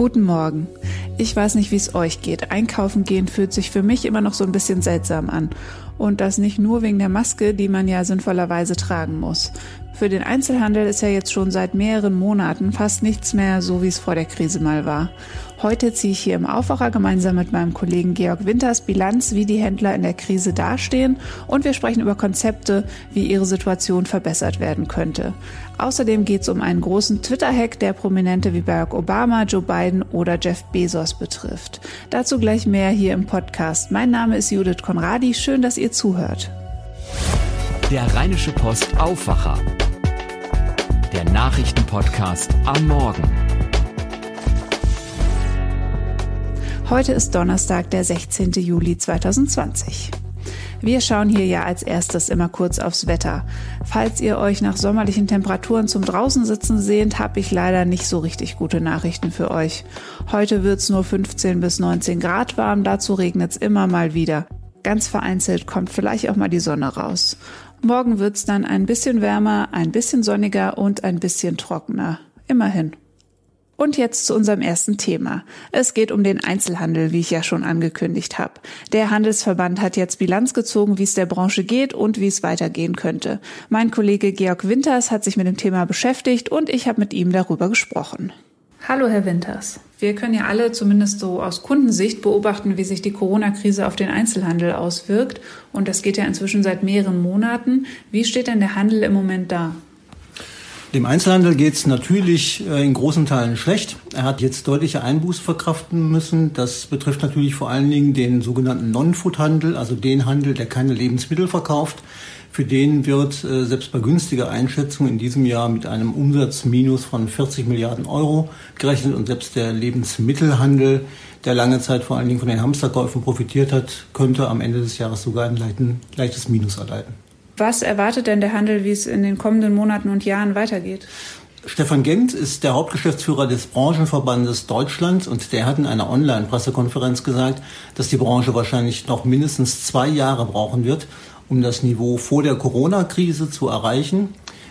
Guten Morgen. Ich weiß nicht, wie es euch geht. Einkaufen gehen fühlt sich für mich immer noch so ein bisschen seltsam an. Und das nicht nur wegen der Maske, die man ja sinnvollerweise tragen muss. Für den Einzelhandel ist ja jetzt schon seit mehreren Monaten fast nichts mehr so, wie es vor der Krise mal war. Heute ziehe ich hier im Aufwacher gemeinsam mit meinem Kollegen Georg Winters Bilanz, wie die Händler in der Krise dastehen und wir sprechen über Konzepte, wie ihre Situation verbessert werden könnte. Außerdem geht es um einen großen Twitter-Hack, der Prominente wie Barack Obama, Joe Biden oder Jeff Bezos betrifft. Dazu gleich mehr hier im Podcast. Mein Name ist Judith Konradi. Schön, dass ihr zuhört. Der Rheinische Post Aufwacher. Der Nachrichtenpodcast am Morgen. Heute ist Donnerstag, der 16. Juli 2020. Wir schauen hier ja als erstes immer kurz aufs Wetter. Falls ihr euch nach sommerlichen Temperaturen zum draußen sitzen sehnt, habe ich leider nicht so richtig gute Nachrichten für euch. Heute wird's nur 15 bis 19 Grad warm, dazu regnet's immer mal wieder. Ganz vereinzelt kommt vielleicht auch mal die Sonne raus. Morgen wird's dann ein bisschen wärmer, ein bisschen sonniger und ein bisschen trockener. Immerhin. Und jetzt zu unserem ersten Thema. Es geht um den Einzelhandel, wie ich ja schon angekündigt habe. Der Handelsverband hat jetzt Bilanz gezogen, wie es der Branche geht und wie es weitergehen könnte. Mein Kollege Georg Winters hat sich mit dem Thema beschäftigt und ich habe mit ihm darüber gesprochen. Hallo, Herr Winters. Wir können ja alle zumindest so aus Kundensicht beobachten, wie sich die Corona-Krise auf den Einzelhandel auswirkt. Und das geht ja inzwischen seit mehreren Monaten. Wie steht denn der Handel im Moment da? Dem Einzelhandel geht es natürlich äh, in großen Teilen schlecht. Er hat jetzt deutliche Einbußen verkraften müssen. Das betrifft natürlich vor allen Dingen den sogenannten Non-Food-Handel, also den Handel, der keine Lebensmittel verkauft. Für den wird äh, selbst bei günstiger Einschätzung in diesem Jahr mit einem Umsatzminus von 40 Milliarden Euro gerechnet und selbst der Lebensmittelhandel, der lange Zeit vor allen Dingen von den Hamsterkäufen profitiert hat, könnte am Ende des Jahres sogar ein leichtes Minus erleiden. Was erwartet denn der Handel, wie es in den kommenden Monaten und Jahren weitergeht? Stefan Gent ist der Hauptgeschäftsführer des Branchenverbandes Deutschland und der hat in einer Online-Pressekonferenz gesagt, dass die Branche wahrscheinlich noch mindestens zwei Jahre brauchen wird, um das Niveau vor der Corona-Krise zu erreichen.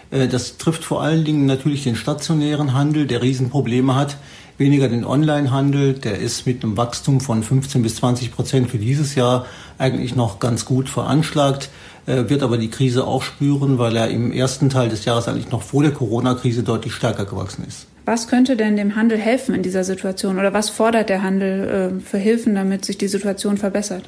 Äh, das trifft vor allen Dingen natürlich den stationären Handel, der Riesenprobleme hat, weniger den Online-Handel, der ist mit einem Wachstum von 15 bis 20 Prozent für dieses Jahr eigentlich noch ganz gut veranschlagt wird aber die Krise auch spüren, weil er im ersten Teil des Jahres eigentlich noch vor der Corona-Krise deutlich stärker gewachsen ist. Was könnte denn dem Handel helfen in dieser Situation oder was fordert der Handel äh, für Hilfen, damit sich die Situation verbessert?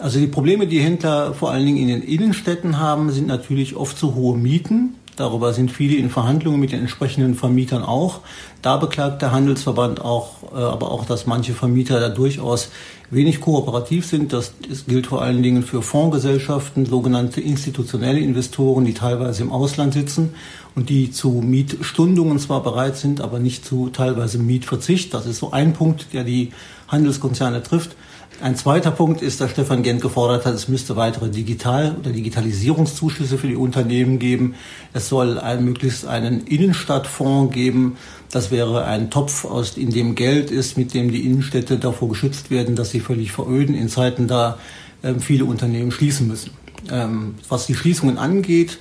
Also die Probleme, die Händler vor allen Dingen in den Innenstädten haben, sind natürlich oft zu hohe Mieten. Darüber sind viele in Verhandlungen mit den entsprechenden Vermietern auch. Da beklagt der Handelsverband auch, äh, aber auch, dass manche Vermieter da durchaus wenig kooperativ sind. Das, das gilt vor allen Dingen für Fondsgesellschaften, sogenannte institutionelle Investoren, die teilweise im Ausland sitzen und die zu Mietstundungen zwar bereit sind, aber nicht zu teilweise Mietverzicht. Das ist so ein Punkt, der die Handelskonzerne trifft. Ein zweiter Punkt ist, dass Stefan Gent gefordert hat, es müsste weitere Digital- oder Digitalisierungszuschüsse für die Unternehmen geben. Es soll ein, möglichst einen Innenstadtfonds geben. Das wäre ein Topf, aus, in dem Geld ist, mit dem die Innenstädte davor geschützt werden, dass sie völlig veröden in Zeiten, da ähm, viele Unternehmen schließen müssen. Ähm, was die Schließungen angeht,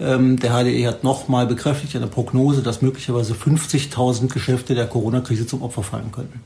ähm, der HDE hat nochmal bekräftigt eine Prognose, dass möglicherweise 50.000 Geschäfte der Corona-Krise zum Opfer fallen könnten.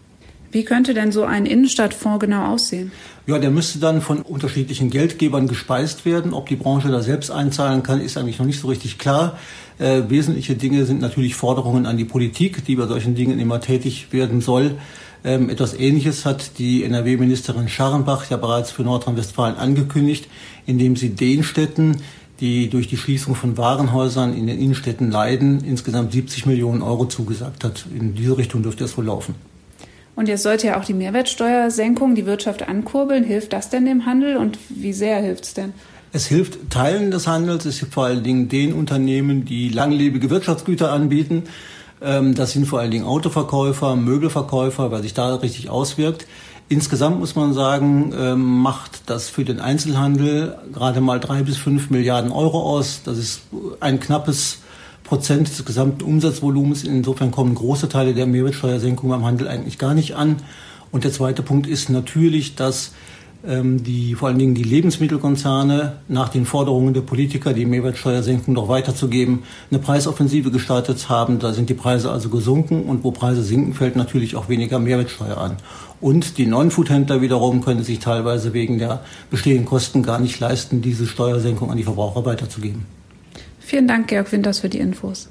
Wie könnte denn so ein Innenstadtfonds genau aussehen? Ja, der müsste dann von unterschiedlichen Geldgebern gespeist werden. Ob die Branche da selbst einzahlen kann, ist eigentlich noch nicht so richtig klar. Äh, wesentliche Dinge sind natürlich Forderungen an die Politik, die bei solchen Dingen immer tätig werden soll. Ähm, etwas Ähnliches hat die NRW-Ministerin Scharrenbach ja bereits für Nordrhein-Westfalen angekündigt, indem sie den Städten, die durch die Schließung von Warenhäusern in den Innenstädten leiden, insgesamt 70 Millionen Euro zugesagt hat. In diese Richtung dürfte es wohl laufen. Und jetzt sollte ja auch die Mehrwertsteuersenkung die Wirtschaft ankurbeln. Hilft das denn dem Handel und wie sehr hilft es denn? Es hilft Teilen des Handels, es hilft vor allen Dingen den Unternehmen, die langlebige Wirtschaftsgüter anbieten. Ähm, das sind vor allen Dingen Autoverkäufer, Möbelverkäufer, weil sich da richtig auswirkt. Insgesamt muss man sagen, ähm, macht das für den Einzelhandel gerade mal drei bis fünf Milliarden Euro aus. Das ist ein knappes Prozent des gesamten Umsatzvolumens. Insofern kommen große Teile der Mehrwertsteuersenkung beim Handel eigentlich gar nicht an. Und der zweite Punkt ist natürlich, dass ähm, die vor allen Dingen die Lebensmittelkonzerne nach den Forderungen der Politiker, die Mehrwertsteuersenkung noch weiterzugeben, eine Preisoffensive gestartet haben. Da sind die Preise also gesunken und wo Preise sinken, fällt natürlich auch weniger Mehrwertsteuer an. Und die Non-Food-Händler wiederum können sich teilweise wegen der bestehenden Kosten gar nicht leisten, diese Steuersenkung an die Verbraucher weiterzugeben. Vielen Dank, Georg Winters, für die Infos.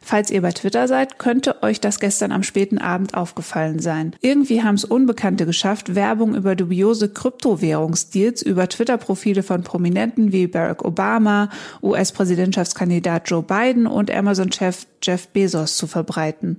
Falls ihr bei Twitter seid, könnte euch das gestern am späten Abend aufgefallen sein. Irgendwie haben es Unbekannte geschafft, Werbung über dubiose Kryptowährungsdeals über Twitter-Profile von Prominenten wie Barack Obama, US-Präsidentschaftskandidat Joe Biden und Amazon-Chef Jeff Bezos zu verbreiten.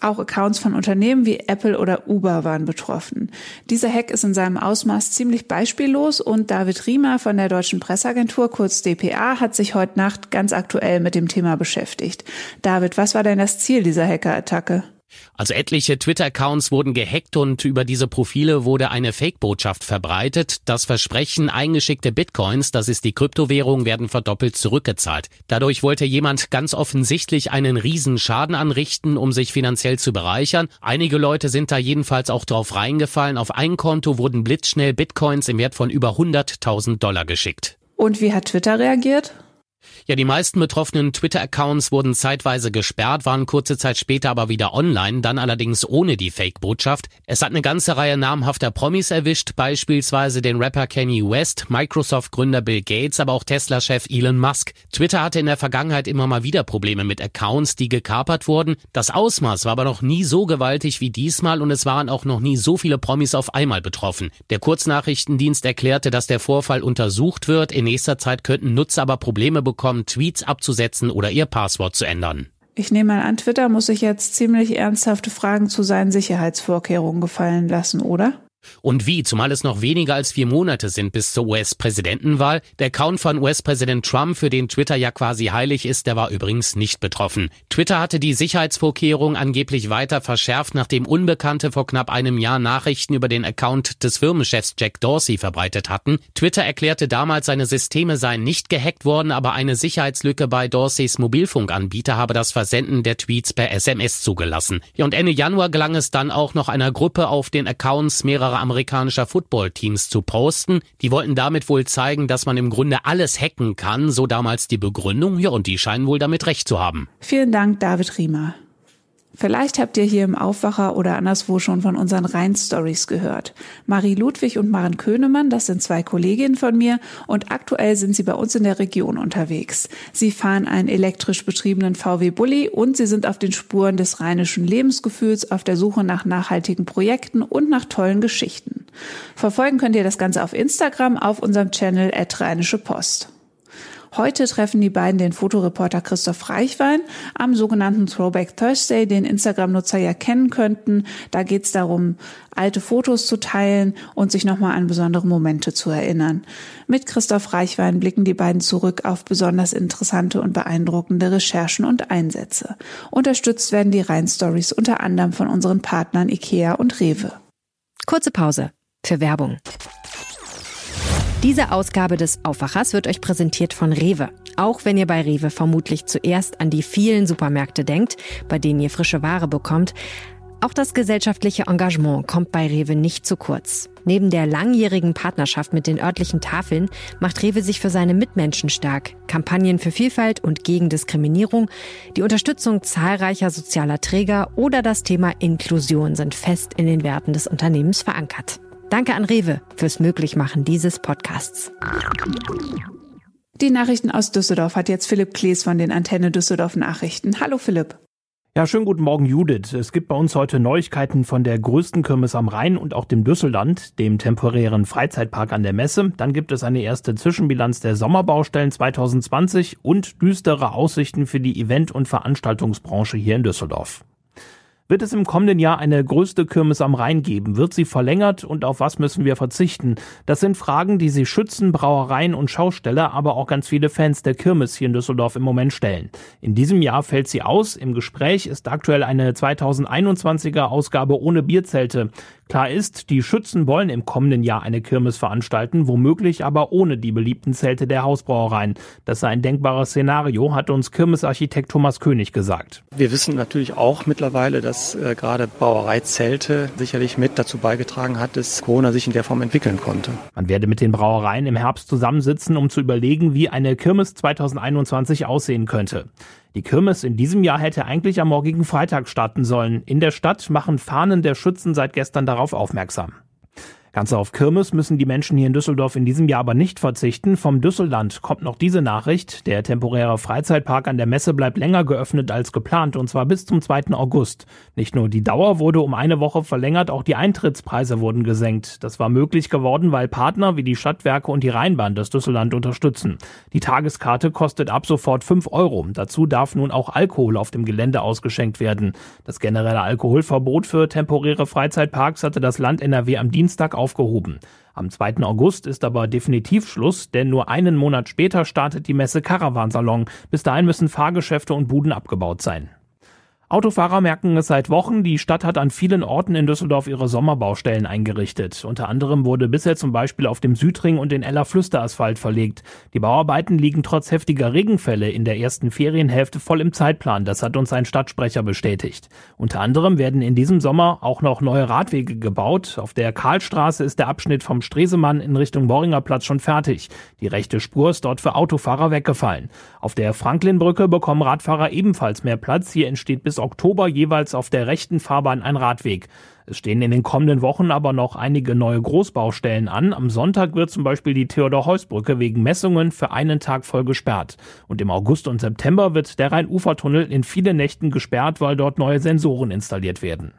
Auch Accounts von Unternehmen wie Apple oder Uber waren betroffen. Dieser Hack ist in seinem Ausmaß ziemlich beispiellos und David Riemer von der Deutschen Presseagentur, kurz DPA, hat sich heute Nacht ganz aktuell mit dem Thema beschäftigt. David, was war denn das Ziel dieser Hackerattacke? Also etliche Twitter-Accounts wurden gehackt und über diese Profile wurde eine Fake-Botschaft verbreitet. Das Versprechen, eingeschickte Bitcoins, das ist die Kryptowährung, werden verdoppelt zurückgezahlt. Dadurch wollte jemand ganz offensichtlich einen Riesenschaden anrichten, um sich finanziell zu bereichern. Einige Leute sind da jedenfalls auch drauf reingefallen. Auf ein Konto wurden blitzschnell Bitcoins im Wert von über 100.000 Dollar geschickt. Und wie hat Twitter reagiert? Ja, die meisten betroffenen Twitter-Accounts wurden zeitweise gesperrt, waren kurze Zeit später aber wieder online, dann allerdings ohne die Fake-Botschaft. Es hat eine ganze Reihe namhafter Promis erwischt, beispielsweise den Rapper Kanye West, Microsoft-Gründer Bill Gates, aber auch Tesla-Chef Elon Musk. Twitter hatte in der Vergangenheit immer mal wieder Probleme mit Accounts, die gekapert wurden. Das Ausmaß war aber noch nie so gewaltig wie diesmal und es waren auch noch nie so viele Promis auf einmal betroffen. Der Kurznachrichtendienst erklärte, dass der Vorfall untersucht wird. In nächster Zeit könnten Nutzer aber Probleme bekommen, Tweets abzusetzen oder ihr Passwort zu ändern. Ich nehme mal an, Twitter muss sich jetzt ziemlich ernsthafte Fragen zu seinen Sicherheitsvorkehrungen gefallen lassen, oder? Und wie, zumal es noch weniger als vier Monate sind bis zur US-Präsidentenwahl. Der Account von US-Präsident Trump, für den Twitter ja quasi heilig ist, der war übrigens nicht betroffen. Twitter hatte die Sicherheitsvorkehrungen angeblich weiter verschärft, nachdem Unbekannte vor knapp einem Jahr Nachrichten über den Account des Firmenchefs Jack Dorsey verbreitet hatten. Twitter erklärte damals, seine Systeme seien nicht gehackt worden, aber eine Sicherheitslücke bei Dorseys Mobilfunkanbieter habe das Versenden der Tweets per SMS zugelassen. Und Ende Januar gelang es dann auch noch einer Gruppe auf den Accounts mehrerer amerikanischer Footballteams zu posten. Die wollten damit wohl zeigen, dass man im Grunde alles hacken kann, so damals die Begründung. Ja, und die scheinen wohl damit recht zu haben. Vielen Dank, David Riemer. Vielleicht habt ihr hier im Aufwacher oder anderswo schon von unseren Rhein-Stories gehört. Marie Ludwig und Maren Könemann, das sind zwei Kolleginnen von mir und aktuell sind sie bei uns in der Region unterwegs. Sie fahren einen elektrisch betriebenen VW Bulli und sie sind auf den Spuren des rheinischen Lebensgefühls auf der Suche nach nachhaltigen Projekten und nach tollen Geschichten. Verfolgen könnt ihr das Ganze auf Instagram auf unserem Channel at Rheinische Post. Heute treffen die beiden den Fotoreporter Christoph Reichwein am sogenannten Throwback Thursday, den Instagram-Nutzer ja kennen könnten. Da geht es darum, alte Fotos zu teilen und sich nochmal an besondere Momente zu erinnern. Mit Christoph Reichwein blicken die beiden zurück auf besonders interessante und beeindruckende Recherchen und Einsätze. Unterstützt werden die Rhein-Stories unter anderem von unseren Partnern IKEA und Rewe. Kurze Pause für Werbung. Diese Ausgabe des Aufwachers wird euch präsentiert von Rewe. Auch wenn ihr bei Rewe vermutlich zuerst an die vielen Supermärkte denkt, bei denen ihr frische Ware bekommt, auch das gesellschaftliche Engagement kommt bei Rewe nicht zu kurz. Neben der langjährigen Partnerschaft mit den örtlichen Tafeln macht Rewe sich für seine Mitmenschen stark. Kampagnen für Vielfalt und gegen Diskriminierung, die Unterstützung zahlreicher sozialer Träger oder das Thema Inklusion sind fest in den Werten des Unternehmens verankert. Danke an Rewe fürs Möglichmachen dieses Podcasts. Die Nachrichten aus Düsseldorf hat jetzt Philipp Klees von den Antenne Düsseldorf Nachrichten. Hallo Philipp. Ja, schönen guten Morgen, Judith. Es gibt bei uns heute Neuigkeiten von der größten Kirmes am Rhein und auch dem Düsselland, dem temporären Freizeitpark an der Messe. Dann gibt es eine erste Zwischenbilanz der Sommerbaustellen 2020 und düstere Aussichten für die Event- und Veranstaltungsbranche hier in Düsseldorf. Wird es im kommenden Jahr eine größte Kirmes am Rhein geben? Wird sie verlängert und auf was müssen wir verzichten? Das sind Fragen, die sich Schützen, Brauereien und Schausteller, aber auch ganz viele Fans der Kirmes hier in Düsseldorf im Moment stellen. In diesem Jahr fällt sie aus. Im Gespräch ist aktuell eine 2021er Ausgabe ohne Bierzelte. Klar ist, die Schützen wollen im kommenden Jahr eine Kirmes veranstalten, womöglich aber ohne die beliebten Zelte der Hausbrauereien. Das sei ein denkbares Szenario, hat uns Kirmesarchitekt Thomas König gesagt. Wir wissen natürlich auch mittlerweile, dass äh, gerade Brauereizelte sicherlich mit dazu beigetragen hat, dass Corona sich in der Form entwickeln konnte. Man werde mit den Brauereien im Herbst zusammensitzen, um zu überlegen, wie eine Kirmes 2021 aussehen könnte. Die Kirmes in diesem Jahr hätte eigentlich am morgigen Freitag starten sollen. In der Stadt machen Fahnen der Schützen seit gestern darauf aufmerksam. Ganz auf Kirmes müssen die Menschen hier in Düsseldorf in diesem Jahr aber nicht verzichten. Vom Düsselland kommt noch diese Nachricht. Der temporäre Freizeitpark an der Messe bleibt länger geöffnet als geplant und zwar bis zum 2. August. Nicht nur die Dauer wurde um eine Woche verlängert, auch die Eintrittspreise wurden gesenkt. Das war möglich geworden, weil Partner wie die Stadtwerke und die Rheinbahn das Düsselland unterstützen. Die Tageskarte kostet ab sofort 5 Euro. Dazu darf nun auch Alkohol auf dem Gelände ausgeschenkt werden. Das generelle Alkoholverbot für temporäre Freizeitparks hatte das Land NRW am Dienstag aufgehoben. Am 2. August ist aber definitiv Schluss, denn nur einen Monat später startet die Messe Caravansalon. Bis dahin müssen Fahrgeschäfte und Buden abgebaut sein. Autofahrer merken es seit Wochen, die Stadt hat an vielen Orten in Düsseldorf ihre Sommerbaustellen eingerichtet. Unter anderem wurde bisher zum Beispiel auf dem Südring und den Eller Flüsterasphalt verlegt. Die Bauarbeiten liegen trotz heftiger Regenfälle in der ersten Ferienhälfte voll im Zeitplan, das hat uns ein Stadtsprecher bestätigt. Unter anderem werden in diesem Sommer auch noch neue Radwege gebaut. Auf der Karlstraße ist der Abschnitt vom Stresemann in Richtung Boringer Platz schon fertig. Die rechte Spur ist dort für Autofahrer weggefallen. Auf der Franklinbrücke bekommen Radfahrer ebenfalls mehr Platz. Hier entsteht bis Oktober jeweils auf der rechten Fahrbahn ein Radweg. Es stehen in den kommenden Wochen aber noch einige neue Großbaustellen an. Am Sonntag wird zum Beispiel die Theodor-Heuss-Brücke wegen Messungen für einen Tag voll gesperrt. Und im August und September wird der Rhein-Ufer-Tunnel in vielen Nächten gesperrt, weil dort neue Sensoren installiert werden.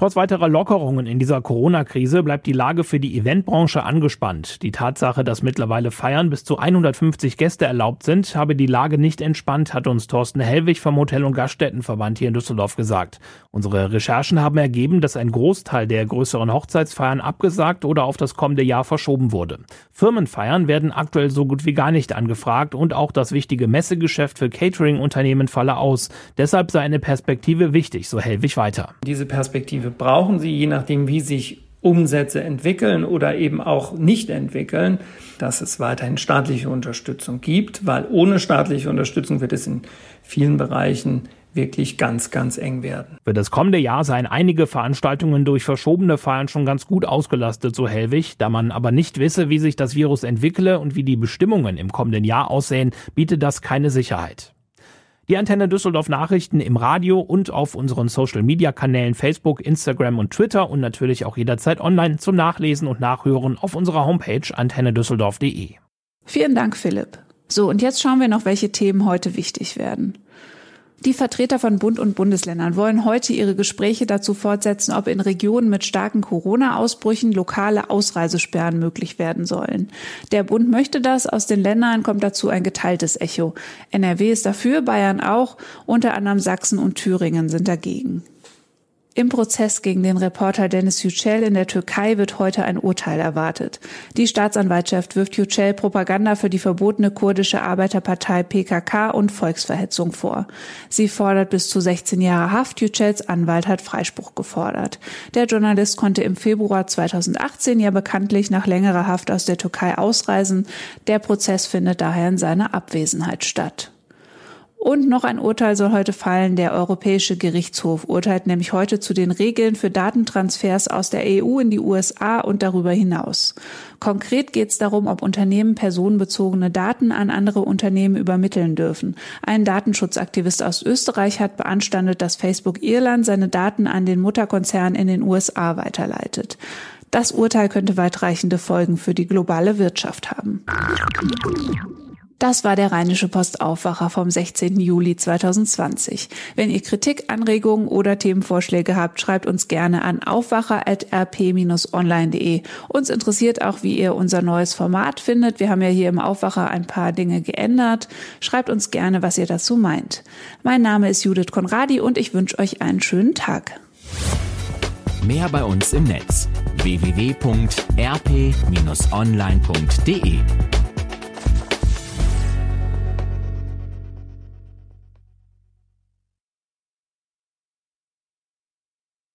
Trotz weiterer Lockerungen in dieser Corona-Krise bleibt die Lage für die Eventbranche angespannt. Die Tatsache, dass mittlerweile Feiern bis zu 150 Gäste erlaubt sind, habe die Lage nicht entspannt, hat uns Thorsten Hellwig vom Hotel- und Gaststättenverband hier in Düsseldorf gesagt. Unsere Recherchen haben ergeben, dass ein Großteil der größeren Hochzeitsfeiern abgesagt oder auf das kommende Jahr verschoben wurde. Firmenfeiern werden aktuell so gut wie gar nicht angefragt und auch das wichtige Messegeschäft für Catering-Unternehmen falle aus. Deshalb sei eine Perspektive wichtig, so Hellwig weiter. Diese Perspektive brauchen sie, je nachdem, wie sich Umsätze entwickeln oder eben auch nicht entwickeln, dass es weiterhin staatliche Unterstützung gibt, weil ohne staatliche Unterstützung wird es in vielen Bereichen wirklich ganz, ganz eng werden. Für das kommende Jahr seien einige Veranstaltungen durch verschobene Feiern schon ganz gut ausgelastet, so Hellwig. Da man aber nicht wisse, wie sich das Virus entwickle und wie die Bestimmungen im kommenden Jahr aussehen, bietet das keine Sicherheit. Die Antenne Düsseldorf Nachrichten im Radio und auf unseren Social Media Kanälen Facebook, Instagram und Twitter und natürlich auch jederzeit online zum Nachlesen und Nachhören auf unserer Homepage antennedüsseldorf.de. Vielen Dank, Philipp. So, und jetzt schauen wir noch, welche Themen heute wichtig werden. Die Vertreter von Bund und Bundesländern wollen heute ihre Gespräche dazu fortsetzen, ob in Regionen mit starken Corona-Ausbrüchen lokale Ausreisesperren möglich werden sollen. Der Bund möchte das, aus den Ländern kommt dazu ein geteiltes Echo. NRW ist dafür, Bayern auch, unter anderem Sachsen und Thüringen sind dagegen. Im Prozess gegen den Reporter Dennis Yücel in der Türkei wird heute ein Urteil erwartet. Die Staatsanwaltschaft wirft Yücel Propaganda für die verbotene kurdische Arbeiterpartei PKK und Volksverhetzung vor. Sie fordert bis zu 16 Jahre Haft. Yücels Anwalt hat Freispruch gefordert. Der Journalist konnte im Februar 2018 ja bekanntlich nach längerer Haft aus der Türkei ausreisen. Der Prozess findet daher in seiner Abwesenheit statt. Und noch ein Urteil soll heute fallen. Der Europäische Gerichtshof urteilt nämlich heute zu den Regeln für Datentransfers aus der EU in die USA und darüber hinaus. Konkret geht es darum, ob Unternehmen personenbezogene Daten an andere Unternehmen übermitteln dürfen. Ein Datenschutzaktivist aus Österreich hat beanstandet, dass Facebook Irland seine Daten an den Mutterkonzern in den USA weiterleitet. Das Urteil könnte weitreichende Folgen für die globale Wirtschaft haben. Das war der Rheinische Post Aufwacher vom 16. Juli 2020. Wenn ihr Kritik, Anregungen oder Themenvorschläge habt, schreibt uns gerne an aufwacher.rp-online.de. Uns interessiert auch, wie ihr unser neues Format findet. Wir haben ja hier im Aufwacher ein paar Dinge geändert. Schreibt uns gerne, was ihr dazu meint. Mein Name ist Judith Konradi und ich wünsche euch einen schönen Tag. Mehr bei uns im Netz www.rp-online.de